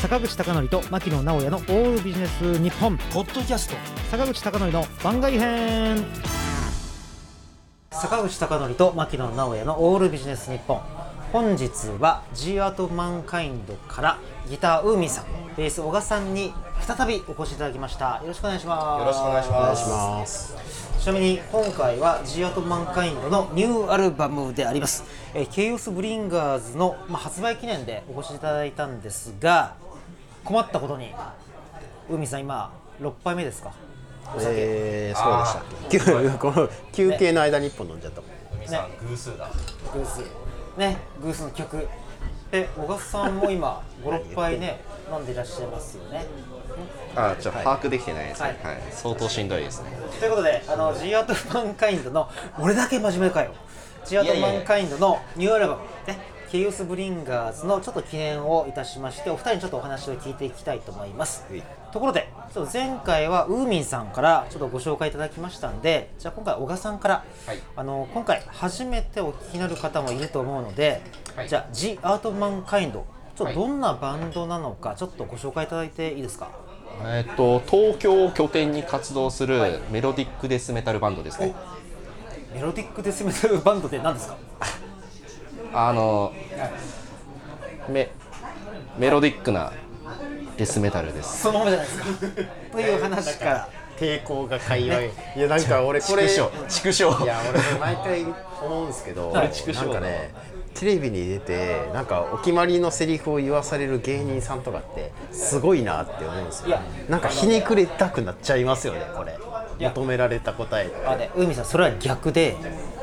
坂口孝則と牧野直哉のオールビジネス日本。ポッドキャスト。坂口孝則の番外編。坂口孝則と牧野直哉のオールビジネス日本。本日は G アートマンカインドからギターウーミンさんベース小賀さんに再びお越しいただきました。よろしくお願いします。よろしくお願いします。ますちなみに今回は G アートマンカインドのニューアルバムであります、えー、ケイオスブリンガーズの、まあ、発売記念でお越しいただいたんですが困ったことに。海さん今6杯目ですか？えー、そうでした この休憩の間に1本飲んじゃったもん、ね、さん偶数だ。偶数。ね偶数の曲。で小笠さんも今56杯ね飲んでいらっしゃいますよね。あちょっと把握できてないですね、はい、はい、相当しんどいですね。ということであの G アートマンカインドの俺だけ真面目かよ。G アートマンカインドのニューアルバム。ねケイオスブリンガーズのちょっと記念をいたしましてお二人にちょっとお話を聞いていきたいと思います、はい、ところでちょっと前回はウーミンさんからちょっとご紹介いただきましたんでじゃあ今回小賀さんから、はい、あの今回初めてお聞きになる方もいると思うので、はい、じゃあ The Art Man Kind ちょっとどんなバンドなのかちょっとご紹介いただいていいですか？えっと東京を拠点に活動するメロディックデスメタルバンドですね、メロディックデスメタルバンドって何ですか？あのメメロディックなデスメタルです。そのままじゃないですか。という話から抵抗が界隈、ね、いやなんか俺これ畜生。いや俺毎回思うんですけど、なんかねテレビに出てなんかお決まりのセリフを言わされる芸人さんとかってすごいなって思うんですよ。なんかひねくれたくなっちゃいますよねこれ。求められた答えあね海さんそれは逆で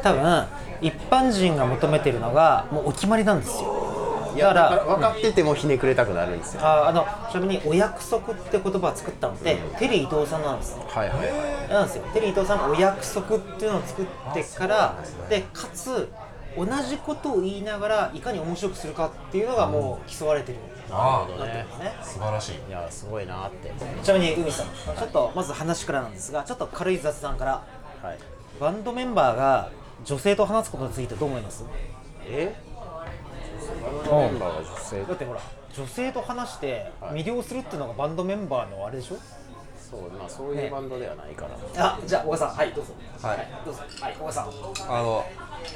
多分一般人が求めてるのがもうお決まりなんですよ。だから分かっててもひねくれたくなるんですよ、ああのちなみに「お約束」って言葉を作ったのって、うん、テリー伊藤さんなんです、はいはいはい、なんですよ。テリー伊藤さんの「お約束」っていうのを作ってからでかつ同じことを言いながらいかに面白くするかっていうのがもう競われてる、うん、なるほどね。ね。素晴らしい。いやすごいなって。ちなみに海さんちょっとまず話からなんですがちょっと軽い雑談から、はい、バンドメンバーが女性と話すことについてどう思います？え？バンドメンバーが女性だってほら女性と話して魅了するっていうのがバンドメンバーのあれでしょ？そうまあそういうバンドではないから、ね、あじゃあ小川さん。はいどうぞ。はい、どうぞ。はい小川さん。あの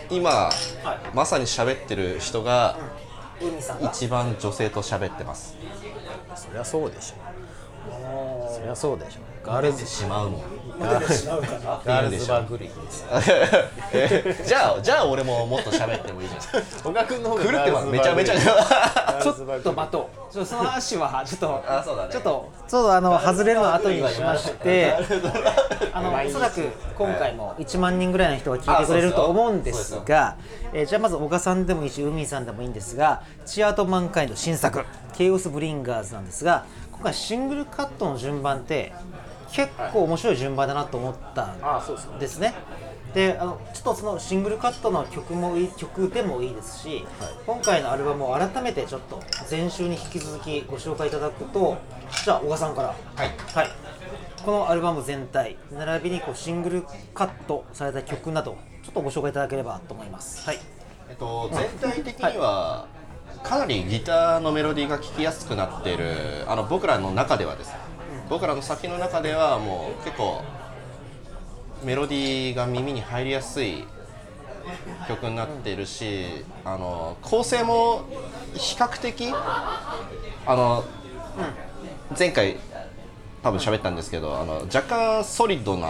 今、はい、まさに喋ってる人が、うん、一番女性と喋ってます。そりゃそうでしょ。そりゃそうでしょガールズしまうもん。ガールズバーグリーンです。じゃあじゃあ俺ももっと喋ってもいいじゃん。小川君の方が狂ってますめちゃめちゃ。ちょっと待とうちょその話はちょっとあそうだ、ね、ちょっとちょっとあの外れるの後にしましてあのおそらく今回も1万人ぐらいの人が聞いてくれると思うんですがえー、じゃあまず小賀さんでもいいし海さんでもいいんですがチアートマンカイの新作「ケイオスブリンガーズ」なんですが今回シングルカットの順番って結構面白い順番だなと思ったんですね。であのちょっとそのシングルカットの曲もいい曲でもいいですし、はい、今回のアルバムを改めてちょっと前週に引き続きご紹介いただくとじゃあ小川さんから、はい、はい、このアルバム全体並びにこうシングルカットされた曲などちょっとご紹介いただければと思います。はい。えっと、全体的には、かなりギターのメロディーが聴きやすくなっているあの僕らの中ではです僕らの先の中ではもう結構メロディーが耳に入りやすい曲になってるし、あの構成も比較的あの、前回多分喋ったんですけどあの若干ソリッドな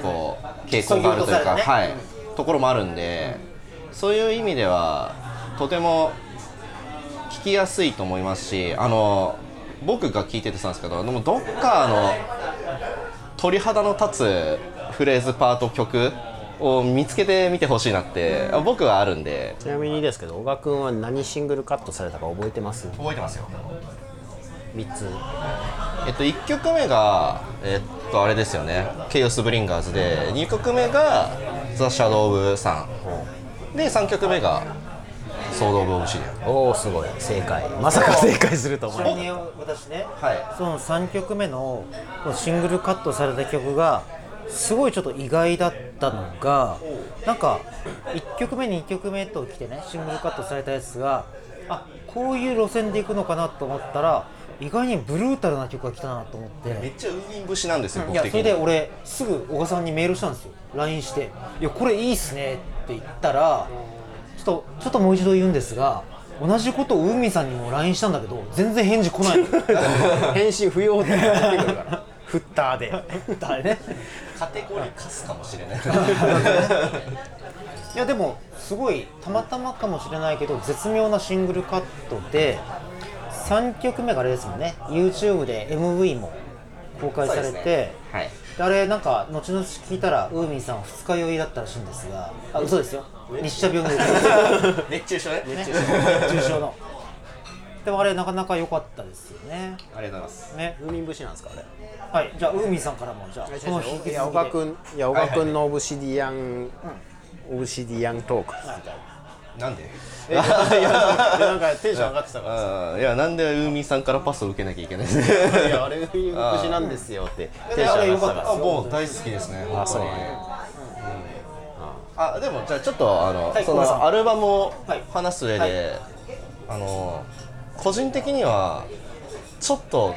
こう傾向があるというか、はい、ところもあるんで、そういう意味ではとても聴きやすいと思いますしあの僕が聞いててたんですけどでもどっかの鳥肌の立つフレーズパート曲を見つけてみてほしいなって僕はあるんで。ちなみにですけど小川君は何シングルカットされたか覚えてます？覚えてますよ。3つ。えっと1曲目がえっとあれですよね。ケイオスブリンガーズで2曲目がザ・シャドウ・オブ・さんで3曲目がソード・オブ・オブシディアンおおすごい。正解。まさか正解すると思うちなみに私ね、はい、その3曲目のシングルカットされた曲がすごいちょっと意外だったのがなんか1曲目2曲目と来てねシングルカットされたやつがあこういう路線でいくのかなと思ったら意外にブルータルな曲が来たなと思って。めっちゃウーミン節なんですよ、いやそれで俺すぐ小賀さんにメールしたんですよ。LINE して「いやこれいいっすね」って言ったらっとちょっともう一度言うんですが同じことをウーミンさんにも LINE したんだけど全然返事来ない 返信不要ってくるから。フッターで。フッターでね。カテゴリー貸すかもしれない。いやでもすごいたまたまかもしれないけど絶妙なシングルカットで3曲目があれですもんね。YouTube で MV も公開されて、ね。はい、あれなんか後々聞いたらウーミンさんは二日酔いだったらしいんですがあ嘘ですよ日射病の。熱中症ね。熱中症の。でもあれなかなか良かったですよね。ありがとうございます。ね。ウーミン節なんですかあれ？はいじゃあウーミンさんからもじゃあこの引きいや小川君いや小川君のオブシディアン、うんオブシディアントーク。みたい。な。なんで？いやなんかテンション上がってたから。いやなんでウーミンさんからパスを受けなきゃいけないいやあれウーミン節なんですよって テンション上がってたから。もう大好きですねあそうあでもじゃあちょっとあの、はい、そのアルバムを話す上で、はい。はい、あの個人的にはちょっと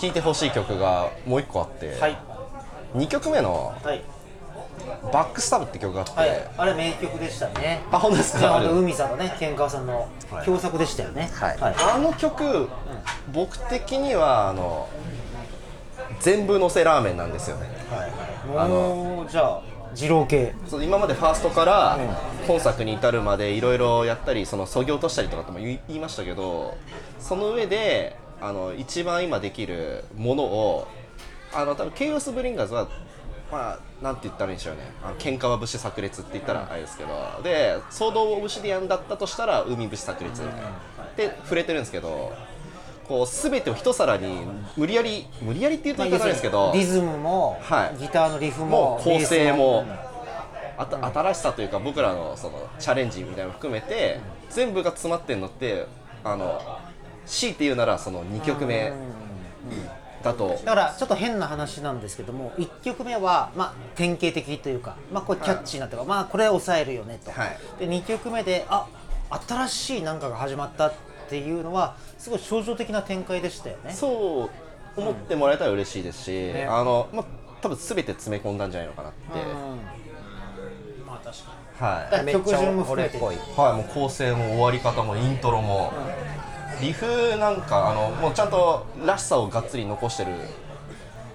聴いてほしい曲がもう一個あって、はい、2曲目の、はい。バックスタブって曲があって、はい、あれ名曲でしたね。あ本当ですか？海さんとねケンカワさんの共作でしたよね、はい、はい、あの曲、うん、僕的にはあの全部のせラーメンなんですよね、はい、あのじゃあ二郎系。そう今までファーストから本作に至るまでいろいろやったりそのそぎ落としたりとかとも言いましたけどその上であの一番今できるものをあの多分ケイオスブリンガーズはまあなんて言ったらいいんでしょうね。あの喧嘩は武士炸裂って言ったらあれですけど、で騒動オブシディアンだったとしたら海武士炸裂みたいな、で触れてるんですけどこう全てを一皿に無理やり無理やりって言うと言い方ないですけど、リズムも、はい、ギターのリフも構成も、あた新しさというか僕らのそのチャレンジみたいなの含めて、全部が詰まってるのってあの強いて言うならその2曲目。だと。だからちょっと変な話なんですけども1曲目は、まあ、典型的というか、まあ、これキャッチーなというか、はい、まあこれ抑えるよねと、はい、で2曲目であ新しい何かが始まったっていうのはすごい象徴的な展開でしたよね。そう思ってもらえたら嬉しいですし、うんね、あのまあ多分全て詰め込んだんじゃないのかなって、うん、まあ確かに。はい。曲順も含めて。はいもう構成も終わり方もイントロも、うんリフなんかあのもうちゃんとらしさをがっつり残してる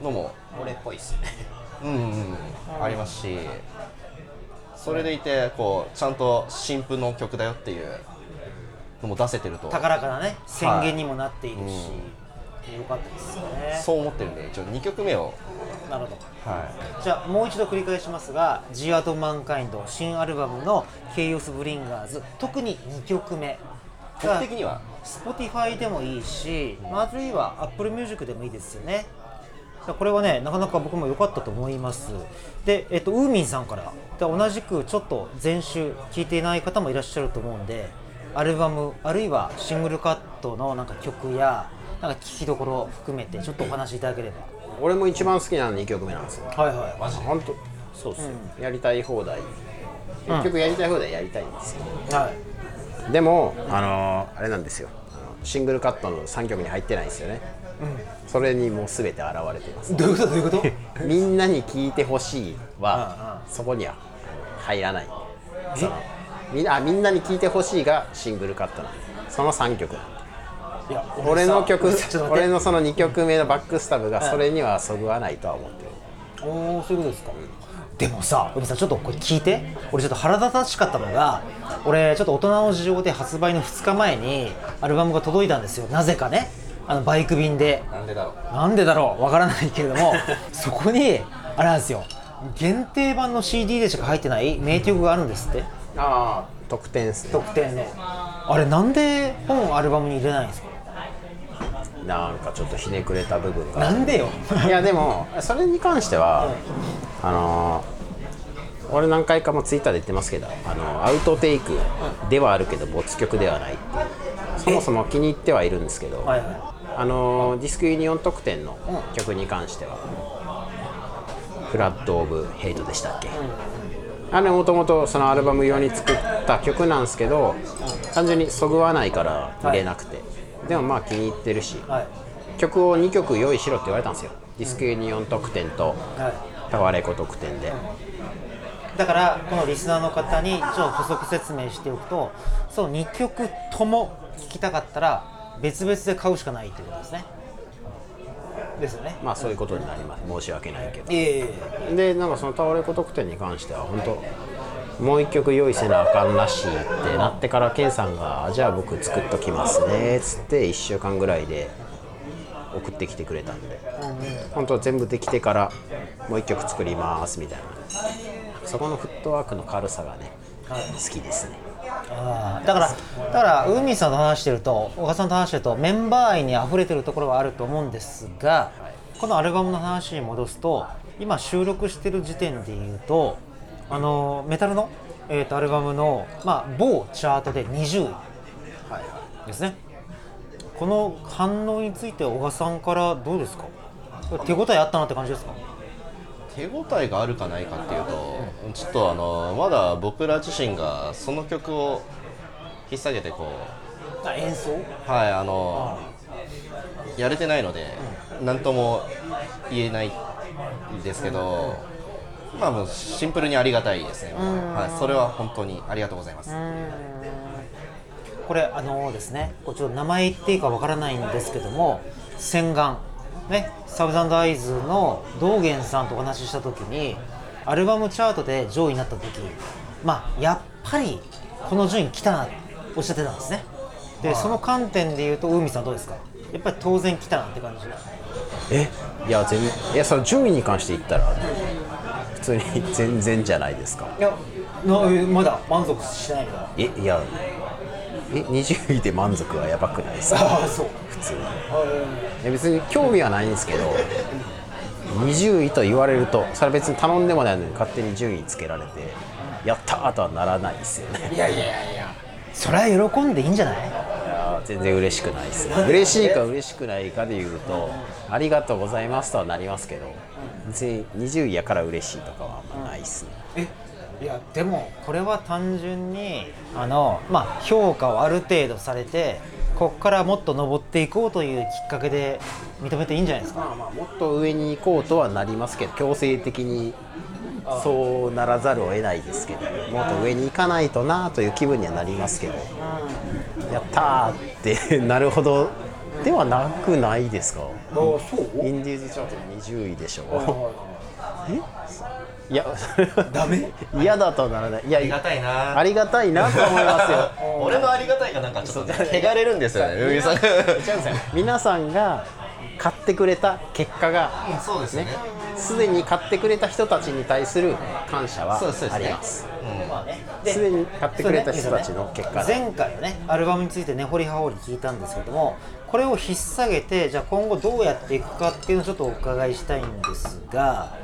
のも俺っぽいっすね。うんうん、ありますし。それでいてこうちゃんと新譜の曲だよっていうのも出せてると。高らかなね宣言にもなっているし、はいうん、よかったですね。そう思ってるんでちょっと2曲目を。なるほど、はい、じゃあもう一度繰り返しますが「ジアート・マンカインド」新アルバムの「ケイオス・ブリンガーズ」特に2曲目。僕的には？Spotify でもいいし、あるいは Apple Music でもいいですよね。これはねなかなか僕も良かったと思います。で、えっと、ウーミンさんから。で同じくちょっと前週聴いていない方もいらっしゃると思うんでアルバムあるいはシングルカットのなんか曲やなんか聴きどころを含めてちょっとお話しいただければ。俺も一番好きなの2曲目なんですよ。はいはい。マジ本当そうっすよ、うん、やりたい放題。結局やりたい放題やりたいんですよ、はい。でもあのー、あれなんですよ。シングルカットの3曲に入ってないんですよね、うん、それにもう全て現れています。どういうこと？どういうこと？みんなに聞いてほしいはそこには入らない。そのみんなみんなに聞いてほしいがシングルカットなその3曲。いや俺の曲俺のその2曲目のバックスタブがそれにはそぐわないとは思ってる、おおそういうことですか、でもさ、海さんちょっとこれ聞いて。俺ちょっと腹立たしかったのが俺ちょっと大人の事情で発売の2日前にアルバムが届いたんですよ。なぜかね。あのバイク便で。なんでだろう。なんでだろう。わからないけれども そこにあれなんですよ。限定版の CD でしか入ってない名曲があるんですってああ特典ですね特典ね。あれなんで本アルバムに入れないんですか？なんかちょっとひねくれた部分が。なんでよ。いやでもそれに関しては、あの俺何回かもツイッターで言ってますけどあのアウトテイクではあるけど没曲ではないっていう。そもそも気に入ってはいるんですけど、はいはい、あのディスクユニオン特典の曲に関しては「フラッド・オブ・ヘイト」でしたっけ、あれもともとそのアルバム用に作った曲なんですけど単純にそぐわないから入れなくて、でもまあ気に入ってるし、はい、曲を2曲用意しろって言われたんですよ。ディスクユニオン特典と、タワレコ特典で、だからこのリスナーの方にちょっと補足説明しておくとその2曲とも聴きたかったら別々で買うしかないということですねですよね。まあそういうことになります。申し訳ないけど、えー、でなんかそのタワレコ特典に関しては本当もう一曲用意せなあかんらしいってなってからケンさんが「じゃあ僕作っときますね」っつって1週間ぐらいで送ってきてくれたんで、うん、本当全部できてからもう一曲作りますみたいな。そこのフットワークの軽さがね、はい、好きですねあだからだから海さんと話してると小川さんと話してるとメンバー愛にあふれてるところはあると思うんですが、このアルバムの話に戻すと今収録してる時点でいうとあのメタルの、えーと、アルバムの、まあ、某チャートで20位。ですね、はいこの反応について小川さんからどうですか？手応えあったなって感じですか？手応えがあるかないかっていうと、ちょっとあのまだ僕ら自身がその曲を引っ提げてこう演奏？はいあのやれてないので何とも言えないんですけど、まあもうシンプルにありがたいですね、はい、それは本当にありがとうございます。これあのですねこれちょっと名前言っていいかわからないんですけども洗顔。ねサブザンドアイズの道元さんとお話しした時にアルバムチャートで上位になった時まあやっぱりこの順位来たなっておっしゃってたんですね。でその観点で言うと海さんどうですか？やっぱり当然来たなって感じ。え？いや全然いやその順位に関して言ったら普通に 全然じゃないですか。いやまだ満足しないかえいやえ20位で満足はやばくないですか？あそう。普通に。別に興味はないんですけど20位と言われるとそれは別に頼んでもないのに勝手に順位つけられてやったーとはならないですよね。いやいやいやそれは喜んでいいんじゃない？いや全然嬉しくないですね。嬉しいか嬉しくないかで言うとありがとうございますとはなりますけど別に20位やから嬉しいとかはあんまないですね。えいやでもこれは単純にあの、まあ、評価をある程度されてここからもっと上っていこうというきっかけで認めていいんじゃないですか、まあ、まあもっと上に行こうとはなりますけど強制的にそうならざるを得ないですけどもっと上に行かないとなという気分にはなりますけど、うん、やったーってなるほどではなくないですか？インディーズチャート20位でしょ。え？いやダメ？嫌だとならない。いやありがたいな。ありがたいなと思いますよ。俺のありがたいがなんかちょっと汚れるんですよねルさん。皆さんが買ってくれた結果がそうですね。すでに買ってくれた人たちに対する感謝はあります。すで、に買ってくれた人たちの結果、前回ねアルバムについて根掘り葉掘り聞いたんですけどもこれを引っ提げてじゃあ今後どうやっていくかっていうのをちょっとお伺いしたいんですが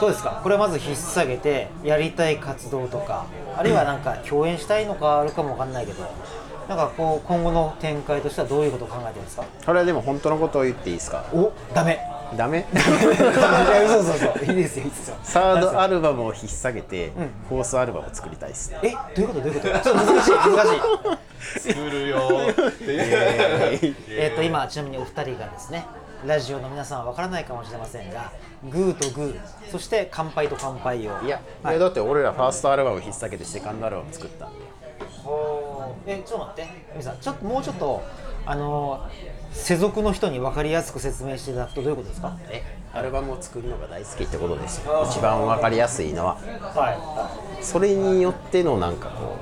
どうですか？これまず引っ提げてやりたい活動とかあるいはなんか共演したいのかあるかもわかんないけどなんかこう今後の展開としてはどういうことを考えてるんですか？これはでも本当のことを言っていいですか？おダメ。ダメ？そうそうそういいですよいいですよ。サードアルバムを引っ提げて、うん、フォースアルバムを作りたいです。えどういうこと？どういうこと？ちょっと難しい難しい。作るよえっと今ちなみにお二人がですねラジオの皆さんは分からないかもしれませんがグーとグー。そして乾杯と乾杯をいや、はい、だって俺らファーストアルバム引っ提げてセカンドアルバム作ったんで。えちょっと待って。皆さんちょっともうちょっとあの世俗の人に分かりやすく説明していただくとどういうことですか？えアルバムを作るのが大好きってことですよ。一番分かりやすいのは、はい、それによってのなんかこ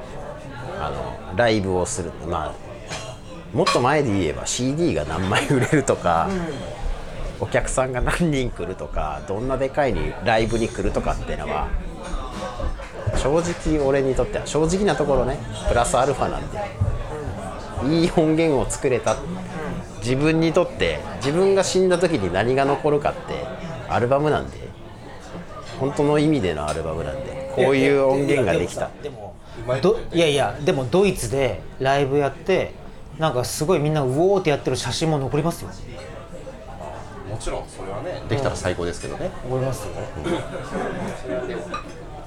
うあのライブをする。まあもっと前で言えば CD が何枚売れるとか、うん、お客さんが何人来るとかどんなでかいにライブに来るとかっていうのは正直俺にとっては正直なところねプラスアルファなんで、いい音源を作れた自分にとって自分が死んだ時に何が残るかってアルバムなんで本当の意味でのアルバムなんでこういう音源ができた。でもいやいやでもドイツでライブやってなんかすごいみんなうおーってやってる写真も残りますよ。もちろんそれはねできたら最高ですけどね。思いますよ、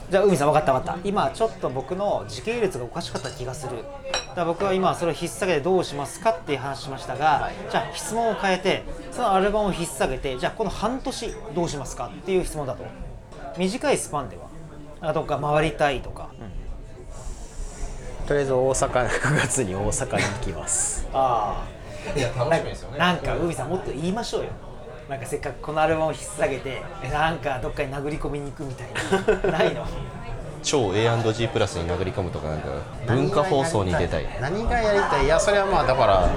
じゃあ海さん分かった分かった。今ちょっと僕の時系列がおかしかった気がする。だから僕は今それを引っ提げてどうしますかっていう話しましたが、はい、じゃあ質問を変えてそのアルバムを引っ提げてじゃあこの半年どうしますかっていう質問だと。短いスパンでは。どっか回りたいとか、うん、とりあえず大阪9月に大阪に行きます。ああいや楽しみですよね。なんか海さんもっと言いましょうよなんかせっかくこのアルバムを引っ提げてなんかどっかに殴り込みに行くみたいな。ないの？超 A&G プラスに殴り込むとかなんか文化放送に出たい。何がやりたい？いやそれはまあだから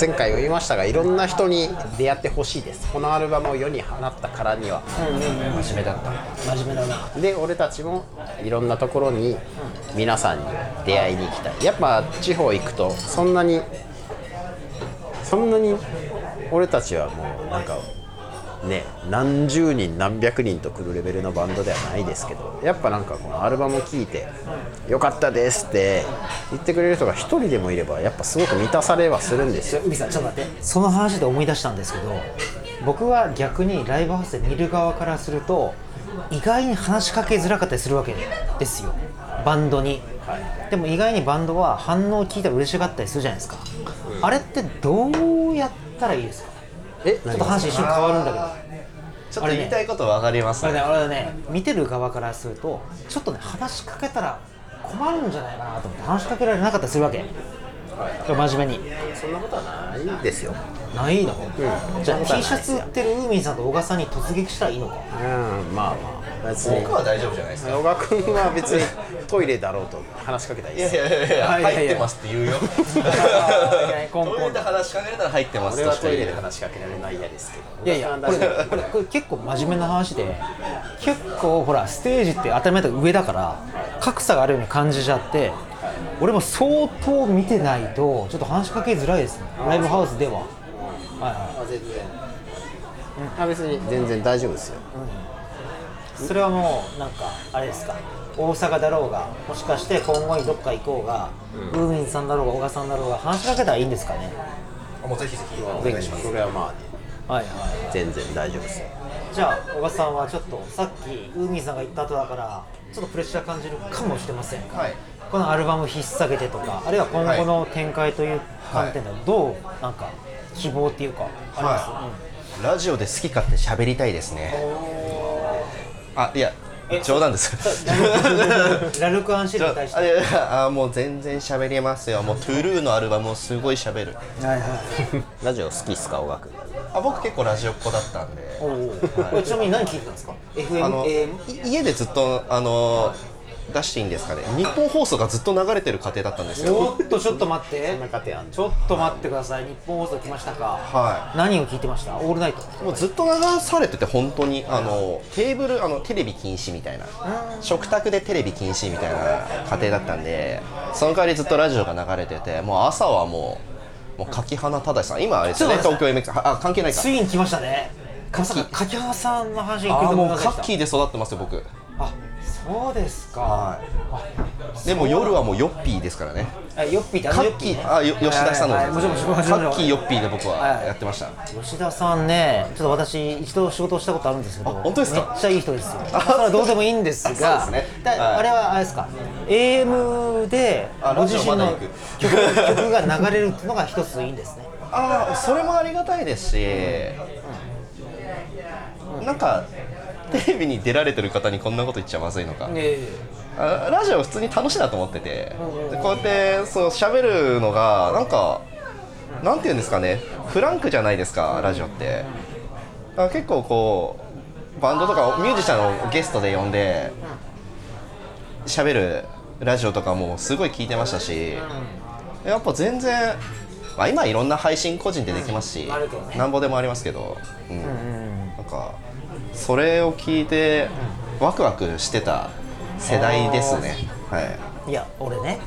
前回言いましたがいろんな人に出会ってほしいです。このアルバムを世に放ったからには、うんうんうん、真面目だった。真面目だな。で俺たちもいろんなところに皆さんに出会いに行きたい。やっぱ地方行くとそんなにそんなに俺たちはもうなんかね何十人何百人と来るレベルのバンドではないですけどやっぱなんかこのアルバム聴いて「よかったです」って言ってくれる人が一人でもいればやっぱすごく満たされはするんですよ。海さんちょっと待ってその話で思い出したんですけど僕は逆にライブハウスで見る側からすると意外に話しかけづらかったりするわけですよ。バンドに、はい、でも意外にバンドは反応を聞いたら嬉しがったりするじゃないですか、うん、あれってどうやったらいいですかえちょっと話一瞬変わるんだけど。ちょっと言いたいこと分かります。ねね俺ね見てる側からするとちょっとね話しかけたら困るんじゃないかなと思って話しかけられなかったりするわけ。真面目に。そんなことはないですよ。ないの、うん、じゃあ T シャツ売ってるウーミンさんと小賀さんに突撃したらいいのか。うんまあまあ別に僕は大丈夫じゃないですか。小賀君は別にトイレだろうと話しかけたいです。いやいやいや入ってますって言うよ。コンコンで話しかけれたら入ってます俺はトイレで話しかけられない嫌ですけどいやいやこれこれこれ結構真面目な話で結構ほらステージって当たり前と上だから格差があるように感じちゃって俺も相当見てないとちょっと話しかけづらいですねライブハウスでははいはい全然、うん、あ別に全然大丈夫ですよ、うん、それはもうなんかあれですか大阪だろうがもしかして今後にどっか行こうが、うん、ウーミンさんだろうが小賀さんだろうが話しかけたらいいんですかね。もうぜひぜひお願いします。それはまあ、ね、はいはい、はい、全然大丈夫ですじゃあ小賀さんはちょっとさっきウーミンさんが言った後だからちょっとプレッシャー感じるかもしれませんが、はい。このアルバム引っ提げてとかあるいは今後の展開という観点ではどうなんか希望っていうかあります、はい。うん、ラジオで好き勝手喋りたいですねあいや冗談です。ラルク・ アンシルに対して。あもう全然喋りますよ。もうトゥルーのアルバムをすごい喋る。はいはい。ラジオ好きっすか小学あ僕結構ラジオっ子だったんで、はい、ちなみに何聞いてたんですか？FM あの家でずっとあの出していいんですかね？日本放送がずっと流れてる家庭だったんですよ。おっとちょっと待って。ちょっと待ってください。日本放送来ましたか？はい。何を聞いてました？オールナイト。もうずっと流されてて本当にあのテーブルあのテレビ禁止みたいな。食卓でテレビ禁止みたいな家庭だったんでその代わりずっとラジオが流れててもう朝はもうもう柿花忠さん。今あれですね？東京 MX あ関係ないか。ついに来ましたね。柿花さんの話に来ると思いましたあもうカッキーで育ってますよ僕。あそうですか、はい、でも夜はもうヨッピーですからね。あヨッピーってあのヨッピー。あよ吉田さんの、もちろんカッキーヨッピーで僕はやってました、はい、吉田さんねちょっと私一度仕事をしたことあるんですけど本当ですか？めっちゃいい人ですよ。あそれはどうでもいいんですがね、あれはあれですか？AM でご自身の曲曲が流れるのが一ついいんですね。ああそれもありがたいですし、うん、なんかテレビに出られてる方にこんなこと言っちゃまずいのか、ラジオ普通に楽しいなと思ってて、でこうやってそう喋るのがなんかなんて言うんですかね。フランクじゃないですかラジオって。結構こうバンドとかミュージシャンをゲストで呼んで喋るラジオとかもすごい聞いてましたし。やっぱ全然、まあ、今いろんな配信個人でできますし、なんぼでもありますけど、うん、なんかそれを聞いてワクワクしてた世代ですね。はい。いや俺ね。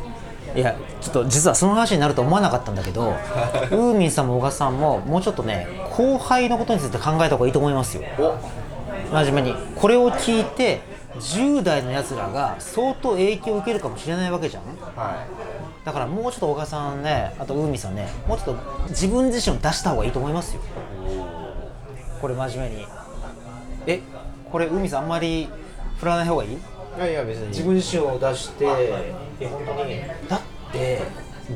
いやちょっと実はその話になると思わなかったんだけど ウーミンさんも小賀さんももうちょっとね後輩のことについて考えた方がいいと思いますよ。真面目に。これを聞いて10代のやつらが相当影響を受けるかもしれないわけじゃん、はい、だからもうちょっと OGA さんねあと Wooming さんねもうちょっと自分自身を出した方がいいと思いますよ。これ真面目にえこれ海さんあんまり振らない方がいい？いやいや別に。自分自身を出して本当に。だって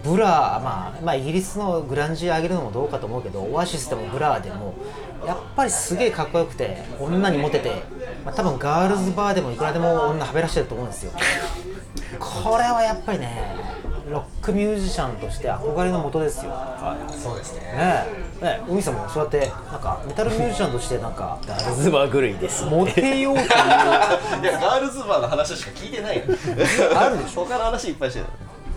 ブラまあ、まあ、イギリスのグランジ上げるのもどうかと思うけどオアシスでも Blur でもやっぱりすげえかっこよくて女にモテて、まあ、多分ガールズバーでもいくらでも女はべらしてると思うんですよ。これはやっぱりねロックミュージシャンとして憧れのもとですよ。はい、そうですね。ねえ、ね海さんもそうやってなんかメタルミュージシャンとしてなんかガールズバー狂いです、モテようという。いやガールズバーの話しか聞いてない。あるでしょ。他の話いっぱいしてる。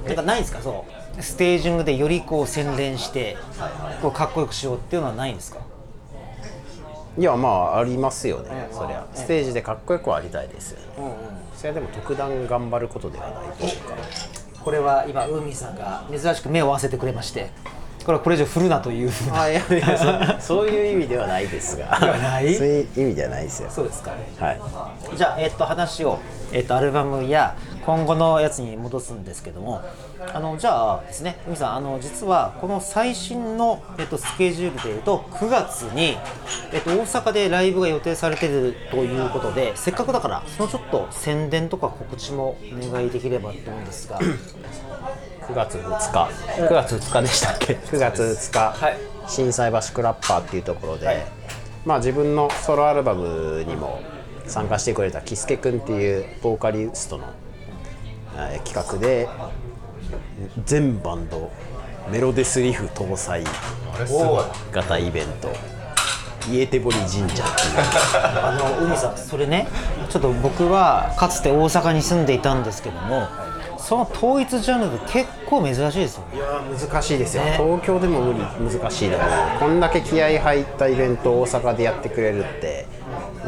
なんかないんですか？そう。ステージングでよりこう洗練してこうかっこよくしようっていうのはないんですか？いやまあありますよね、そりゃ。ステージでかっこよくありたいですよね、うんうん、それはでも特段頑張ることではないというか。これは今海さんが珍しく目を合わせてくれましてこれはこれ以上振るなという。ふうなあいやいやそういう意味ではないですが。ない？そういう意味ではないですよ。そうですかはい。じゃあ、えっと、話を、えっと、アルバムや今後のやつに戻すんですけども。あのじゃあですね海さんあの実はこの最新の、えっと、スケジュールでいうと9月に、えっと、大阪でライブが予定されているということでせっかくだからそのちょっと宣伝とか告知もお願いできればと思うんですが9月2日。9月2日でしたっけ？9月2日、はい、心斎橋クラッパーっていうところで、はい、まあ自分のソロアルバムにも参加してくれたキスケ君っていうボーカリストの、え企画で全バンドメロデスリフ搭載型イベント。イエテボリ神社っていう。あの海さんそれねちょっと僕はかつて大阪に住んでいたんですけどもその統一ジャンルで結構珍しいですよいや難しいですよ、ね、東京でも無理難しいだろうこんだけ気合入ったイベントを大阪でやってくれるって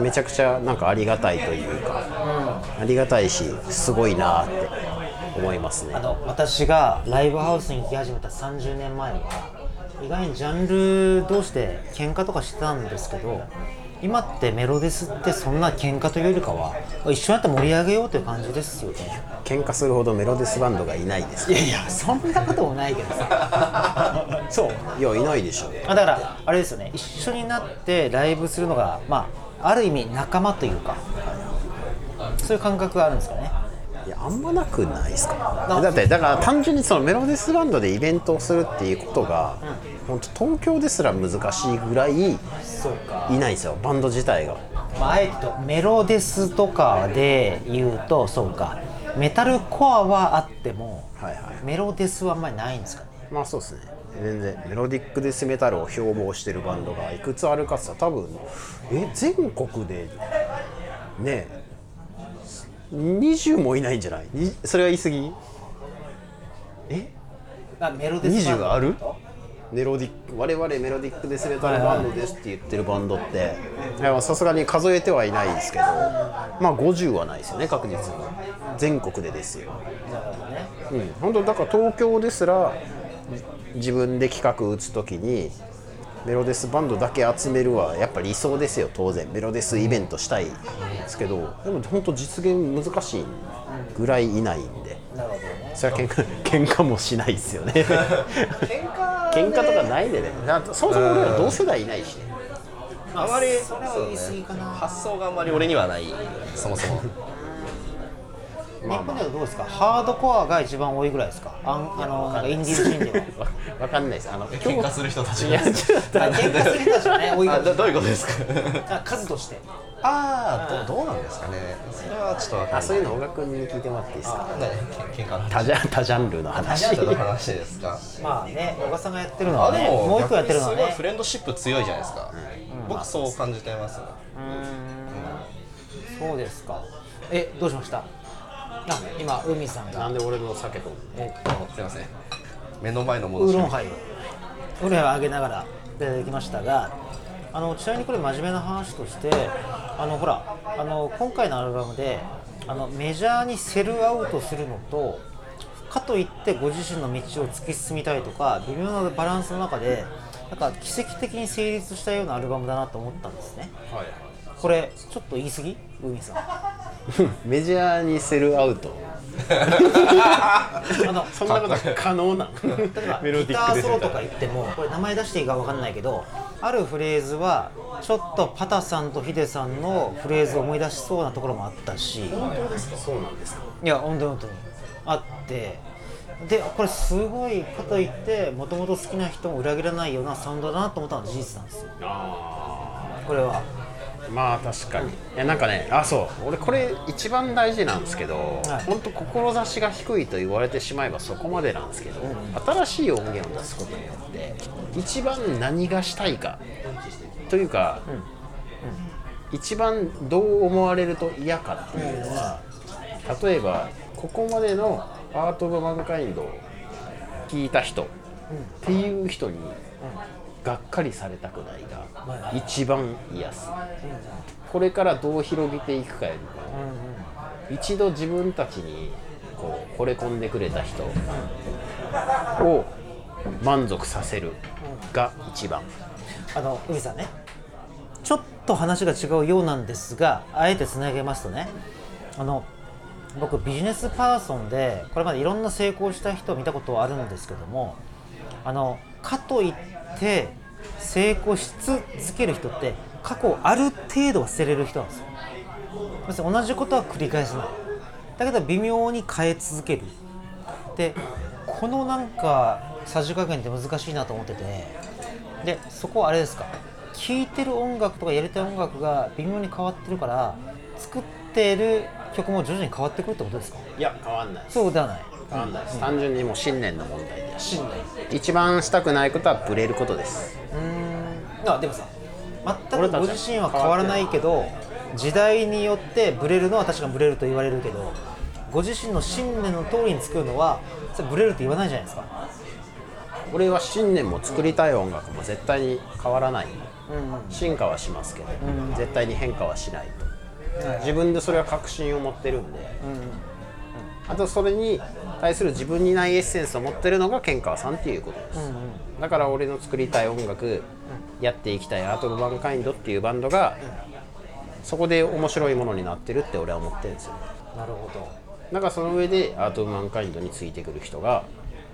めちゃくちゃなんかありがたいというか、うん、ありがたいしすごいなって思いますね。あの私がライブハウスに行き始めた30年前は意外にジャンル同士で喧嘩とかしてたんですけど今ってメロデスってそんな喧嘩というよりかは一緒になって盛り上げようという感じですよね。喧嘩するほどメロデスバンドがいないです。いやいやそんなこともないけどさ。そう。いやいないでしょ。あだからあれですよね。一緒になってライブするのがまあある意味仲間というかそういう感覚があるんですかね。いやあんまなくないですか。だってだから単純にそのメロデスバンドでイベントをするっていうことが、本当東京ですら難しいぐらいいないんですよバンド自体が。まあ、あえてメロデスとかで言うとそうか。メタルコアはあっても、はいはい、メロデスはあんまりないんですかね。まあそうですね。全然メロディックデスメタルを標榜してるバンドがいくつあるかって多分え全国でね20もいないんじゃない？それは言い過ぎ？え？あメロディ20ある？メロディック我々メロディックデスメタルバンドですって言ってるバンドって。さすがに数えてはいないですけどまあ50はないですよね確実に。全国でですよ。うん。本当だから東京ですら自分で企画打つ時にメロデスバンドだけ集めるはやっぱ理想ですよ当然。メロデスイベントしたいですけどでも本当実現難しいぐらいいないんで、なるほどね、それは喧嘩喧嘩もしないですよね。喧 嘩喧嘩とかないでね。そもそも俺ら同世代いないし。ねあまりそれは言い過ぎかな、発想があんまり俺にはない。そもそも 日本ではどうですか？ハードコアが一番多いぐらいですか？あんあのインディーズシーンでは。わかんないです。あの喧嘩する人たちが。喧嘩する人たちね多いどどういうことですか？数として。ああどどうなんですかね。それはちょっとあそういうの小川君に聞いてもらっていいですか？喧嘩の多ジャ多ジャンルの話。多ジャンルの話ですか？まあね小川さんがやってるのはねもう一個やってるのはね。フレンドシップ強いじゃないですか、うん、僕そう感じてます。うん。そうですか。えどうしました？あ今海さんがなんで俺の酒とえっとすいません。目の前のものウーロンハイをウーロンハイをあげながら出てきましたがあのちなみにこれ真面目な話としてあのほらあの今回のアルバムであのメジャーにセルアウトするのとかといってご自身の道を突き進みたいとか微妙なバランスの中でなんか奇跡的に成立したようなアルバムだなと思ったんですね。はい、これちょっと言い過ぎ？海さん。メジャーにセルアウト。あのそんなこと可能な。例えばギターソロとか言ってもこれ名前出していいか分かんないけどあるフレーズはちょっとパタさんとヒデさんのフレーズを思い出しそうなところもあったし。本当ですか？そうなんですか？いや本当に本当に。あって。でこれすごいかといってもともと好きな人も裏切らないようなサウンドだなと思ったのは事実なんですよ。これはまあ確かに。いやなんかねあそう。俺これ一番大事なんですけど、はい、本当志が低いと言われてしまえばそこまでなんですけど、うん、新しい音源を出すことによって一番何がしたいかというか、うん。うん、一番どう思われると嫌かっていうのは例えばここまでのアート・オブ・マンカインドを聞いた人っていう人にがっかりされたくないが一番嫌す。これからどう広げていくかよりも一度自分たちにこう惚れ込んでくれた人を満足させるが一番。あの海さんね。ちょっと話が違うようなんですがあえてつなげますとね。あの僕ビジネスパーソンでこれまでいろんな成功した人を見たことあるんですけどもあのかといって成功し続ける人って過去ある程度は捨てれる人なんですよ。要するに同じことは繰り返さない。だけど微妙に変え続ける。でこのなんかさじ加減って難しいなと思ってて。でそこはあれですか。聴いてる音楽とかやりたい音楽が微妙に変わってるから作ってる曲も徐々に変わってくるってことですか。いや変わんないそうではないんないです、うん、単純にもう信念の問題で信念。一番したくないことはブレることです。うん。あでもさ全くご自身は変わらないけど時代によってブレるのは確かにブレると言われるけどご自身の信念の通りに作るのはそれブレるって言わないじゃないですか。俺は信念も作りたい音楽も絶対に変わらない、うん、進化はしますけど、うん、絶対に変化はしないと。自分でそれは確信を持ってるんで、あとそれに対する自分にないエッセンスを持ってるのがケンカワさんっていうことです、だから俺の作りたい音楽、やっていきたいアート・オブ・バンカインドっていうバンドが、そこで面白いものになってるって俺は思ってるんですよ。なるほど。だからその上でアート・オブ・マンカインドについてくる人が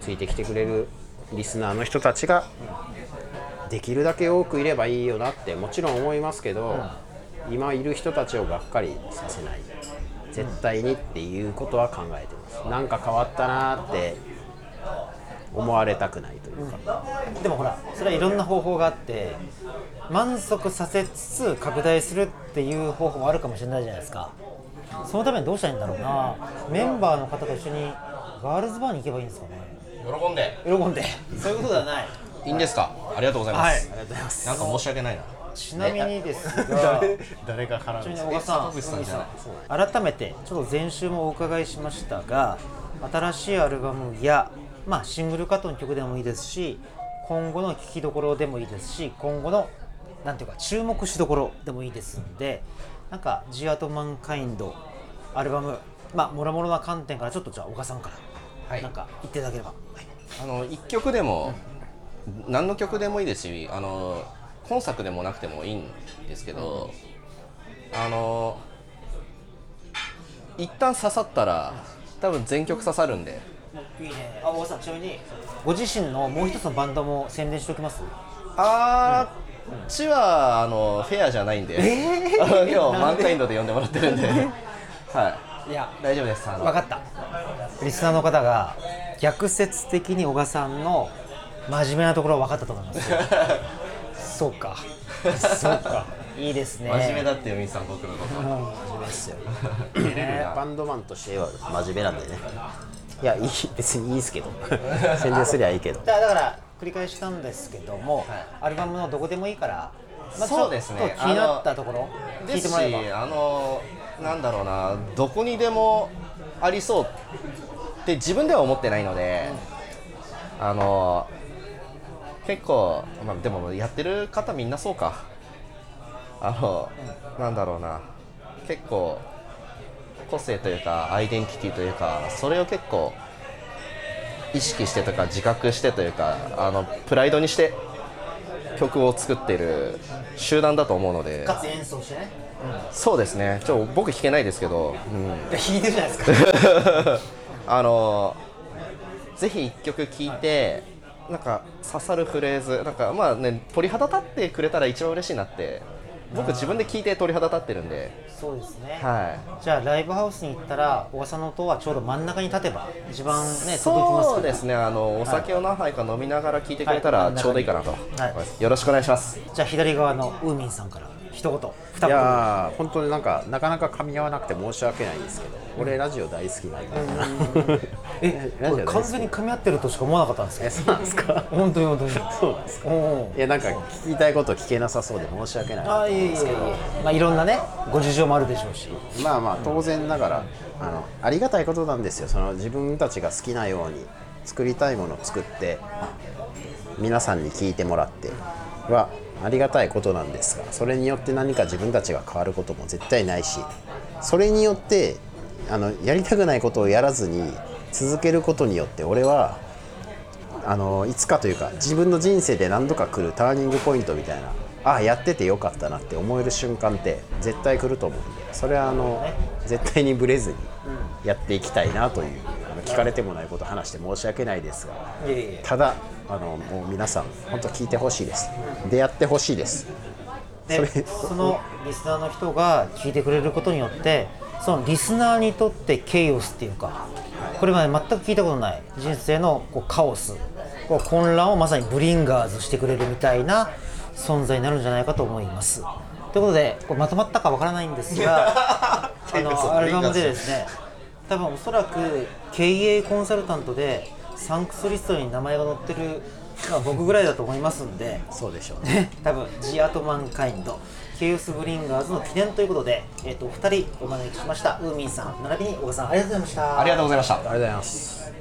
ついてきてくれるリスナーの人たちができるだけ多くいればいいよなってもちろん思いますけど、今いる人たちをがっかりさせない絶対にっていうことは考えてます。なんか変わったなって思われたくないというか、うん、でもほらそれはいろんな方法があって満足させつつ拡大するっていう方法もあるかもしれないじゃないですか。そのためにどうしたらいいんだろうな。メンバーの方と一緒にガールズバーに行けばいいんですかね。喜んで。喜んで。そういうことではない。いいんですか？ありがとうございます、はい、ありがとうございます。なんか申し訳ないなちなみにですが誰が絡むんですか？さん改めてちょっと前週もお伺いしましたが新しいアルバムや、まあ、シングルカットの曲でもいいですし今後の聴きどころでもいいですし今後のなんていうか注目しどころでもいいですんでなんか「ジアートマンカインド」アルバムまあもろもろな観点からちょっとじゃあ岡さんから、はい、なんか言っていただければ、はい、あの1曲でも、うん、何の曲でもいいですしあの本作でもなくてもいいんですけど、あの一旦刺さったら多分全曲刺さるんで。いいね。あ大さんちなみにご自身のもう一つのバンドも宣伝しておきます？あー、っちはあのフェアじゃないんで、えー、今日マンカインドで呼んでもらってるんで。はい。いや大丈夫です分かった。リスナーの方が逆説的に小賀さんの真面目なところ分かったと思います そうか。そうか。いいですね。真面目だってよみさん僕のこと。真面目ですよ、ね、バンドマンとしては真面目なんでね。いやいい別にいいですけど。宣伝すりゃいいけど。だから繰り返したんですけども、はい、アルバムのどこでもいいから、まあ、そうですね。気になったところ聞いてもらえば。あのなんだろうなどこにでもありそうって自分では思ってないので、うん、あの結構、まあ、でもやってる方みんなそうか。あの、うん、なんだろうな。結構個性というかアイデンティティというかそれを結構意識してとか自覚してというかあのプライドにして曲を作ってる集団だと思うので。かつ演奏してね、うん、そうですね。ちょ僕弾けないですけど、うん、弾いてるじゃないですか。あのぜひ1曲聴いてなんか刺さるフレーズなんかまあね鳥肌立ってくれたら一番嬉しいなって僕自分で聞いて鳥肌立ってるんで。そうですね、はい、じゃあライブハウスに行ったら小笠の音はちょうど真ん中に立てば一番ね届きますそうですね。あのお酒を何杯か飲みながら聞いてくれたらちょうどいいかなと、はい、よろしくお願いします。じゃあ左側のウーミンさんから一言二言。いや本当になんかなかなか噛み合わなくて申し訳ないんですけど俺ラジオ大好きなんでえ ラジオ完全に噛み合ってるとしか思わなかったんですよえそうなんですか？本当に本当に。そうなんですか？いやなんか聞きたいこと聞けなさそうで申し訳ないあいえいえ。まあいろんなねご事情もあるでしょうし。まあまあ当然ながらあのありがたいことなんですよ。その自分たちが好きなように作りたいものを作って皆さんに聞いてもらってはありがたいことなんですがそれによって何か自分たちが変わることも絶対ないしそれによってあのやりたくないことをやらずに続けることによって俺はあのいつかというか自分の人生で何度か来るターニングポイントみたいなああやっててよかったなって思える瞬間って絶対来ると思うんでそれはあの絶対にブレずにやっていきたいなというあの聞かれてもないこと話して申し訳ないですがただあのもう皆さん本当聞いてほしいです。出会ってほしいです。でそのリスナーの人が聞いてくれることによってそのリスナーにとってケイオスっていうかこれまで全く聞いたことない人生のこうカオスこう混乱をまさにブリンガーズしてくれるみたいな存在になるんじゃないかと思います。ということでこれまとまったかわからないんですが あのアルバムでですね多分おそらく経営コンサルタントでサンクスリストに名前が載ってるのは僕ぐらいだと思いますんでそうでしょうね。多分ジアートマンカインドケイオスブリンガーズの記念ということで、えーと、お二人お招きしました。ウーミンさん並びに小川さんありがとうございました。ありがとうございました。ありがとうございます